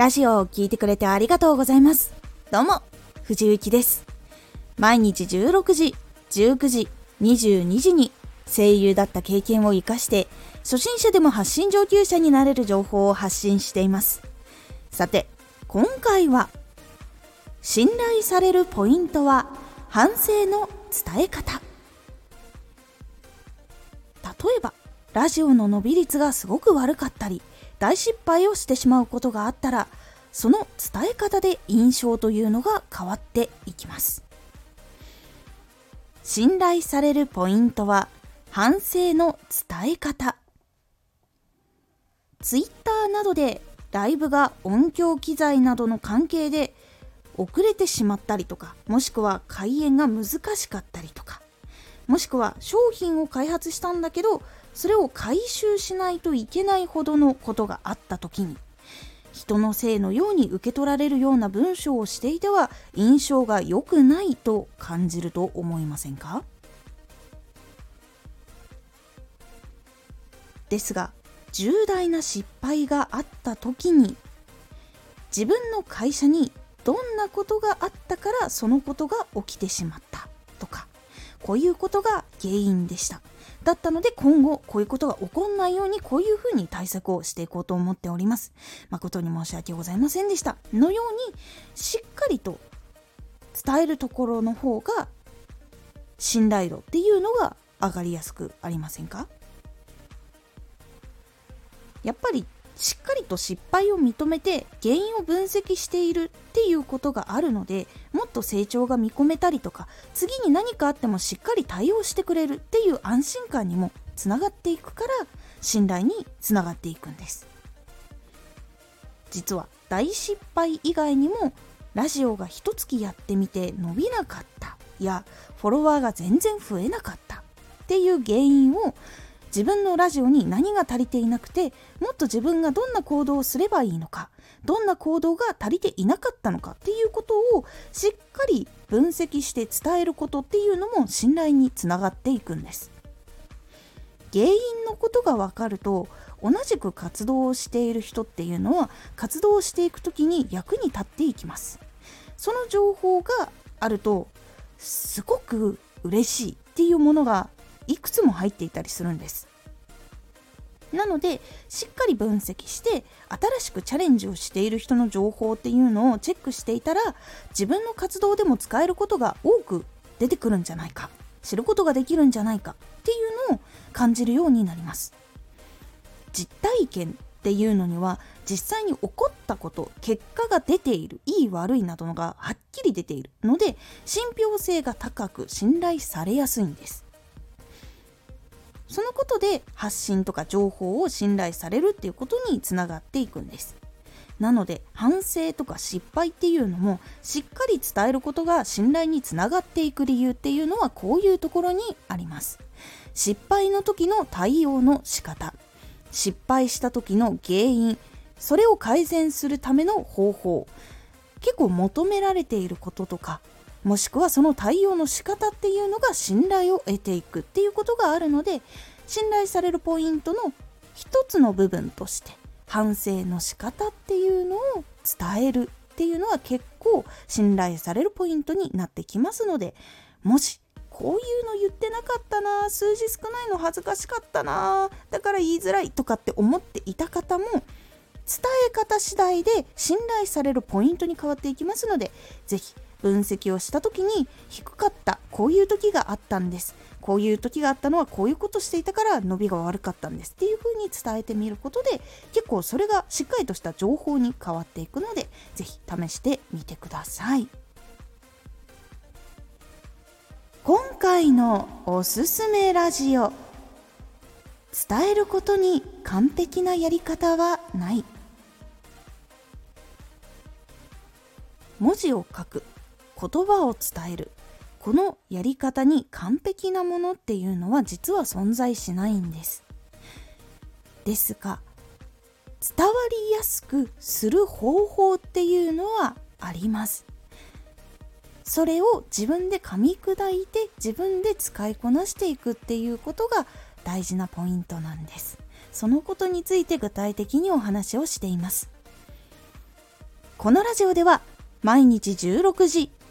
ラジオを聴いてくれてありがとうございます。どうも、藤幸です。毎日16時、19時、22時に声優だった経験を活かして、初心者でも発信上級者になれる情報を発信しています。さて、今回は、信頼されるポイントは反省の伝え方。例えば、ラジオの伸び率がすごく悪かったり、大失敗をしてしまうことがあったら、その伝え方で印象というのが変わっていきます。信頼されるポイントは反省の伝え方。ツイッターなどでライブが音響機材などの関係で遅れてしまったりとか、もしくは開演が難しかったりとか、もしくは商品を開発したんだけど、それを回収しないといけないほどのことがあった時に、人のせいのように受け取られるような文章をしていては印象が良くないと感じると思いませんか？ですが重大な失敗があった時に自分の会社にどんなことがあったからそのことが起きてしまったとかこういうことが原因でした。だったので今後こういうことが起こんないようにこういうふうに対策をしていこうと思っております。誠に申し訳ございませんでした。のようにしっかりと伝えるところの方が信頼度っていうのが上がりやすくありませんか？やっぱりしっかりと失敗を認めて原因を分析しているっていうことがあるのでもっと成長が見込めたりとか次に何かあってもしっかり対応してくれるっていう安心感にもつながっていくから信頼につながっていくんです実は大失敗以外にもラジオが一月やってみて伸びなかったやフォロワーが全然増えなかったっていう原因を自分のラジオに何が足りていなくてもっと自分がどんな行動をすればいいのかどんな行動が足りていなかったのかっていうことをしっかり分析して伝えることっていうのも信頼につながっていくんです。原因のことが分かると同じく活動をしている人っていうのは活動をしていく時に役に立っていきます。その情報があるとすごく嬉しいっていうものがいくつも入っていたりするんです。なのでしっかり分析して新しくチャレンジをしている人の情報っていうのをチェックしていたら自分の活動でも使えることが多く出てくるんじゃないか。知ることができるんじゃないかっていうのを感じるようになります。実体験っていうのには実際に起こったこと結果が出ているいい悪いなどのがはっきり出ているので信憑性が高く信頼されやすいんです。そのことで発信とか情報を信頼されるっていうことにつながっていくんです。なので反省とか失敗っていうのもしっかり伝えることが信頼につながっていく理由っていうのはこういうところにあります。失敗の時の対応の仕方。失敗した時の原因。それを改善するための方法。結構求められていることとかもしくはその対応の仕方っていうのが信頼を得ていくっていうことがあるので信頼されるポイントの一つの部分として反省の仕方っていうのを伝えるっていうのは結構信頼されるポイントになってきますのでもしこういうの言ってなかったな数字少ないの恥ずかしかったなだから言いづらいとかって思っていた方も伝え方次第で信頼されるポイントに変わっていきますので是非分析をした時に低かったこういう時があったんです。こういう時があったのはこういうことしていたから伸びが悪かったんです。っていう風に伝えてみることで結構それがしっかりとした情報に変わっていくので是非試してみてください。今回のおすすめラジオ。伝えることに完璧なやり方はない。文字を書く。言葉を伝える。このやり方に完璧なものっていうのは実は存在しないんです。ですが伝わりやすくする方法っていうのはあります。それを自分で噛み砕いて自分で使いこなしていくっていうことが大事なポイントなんです。そのことについて具体的にお話をしています。このラジオでは毎日16時、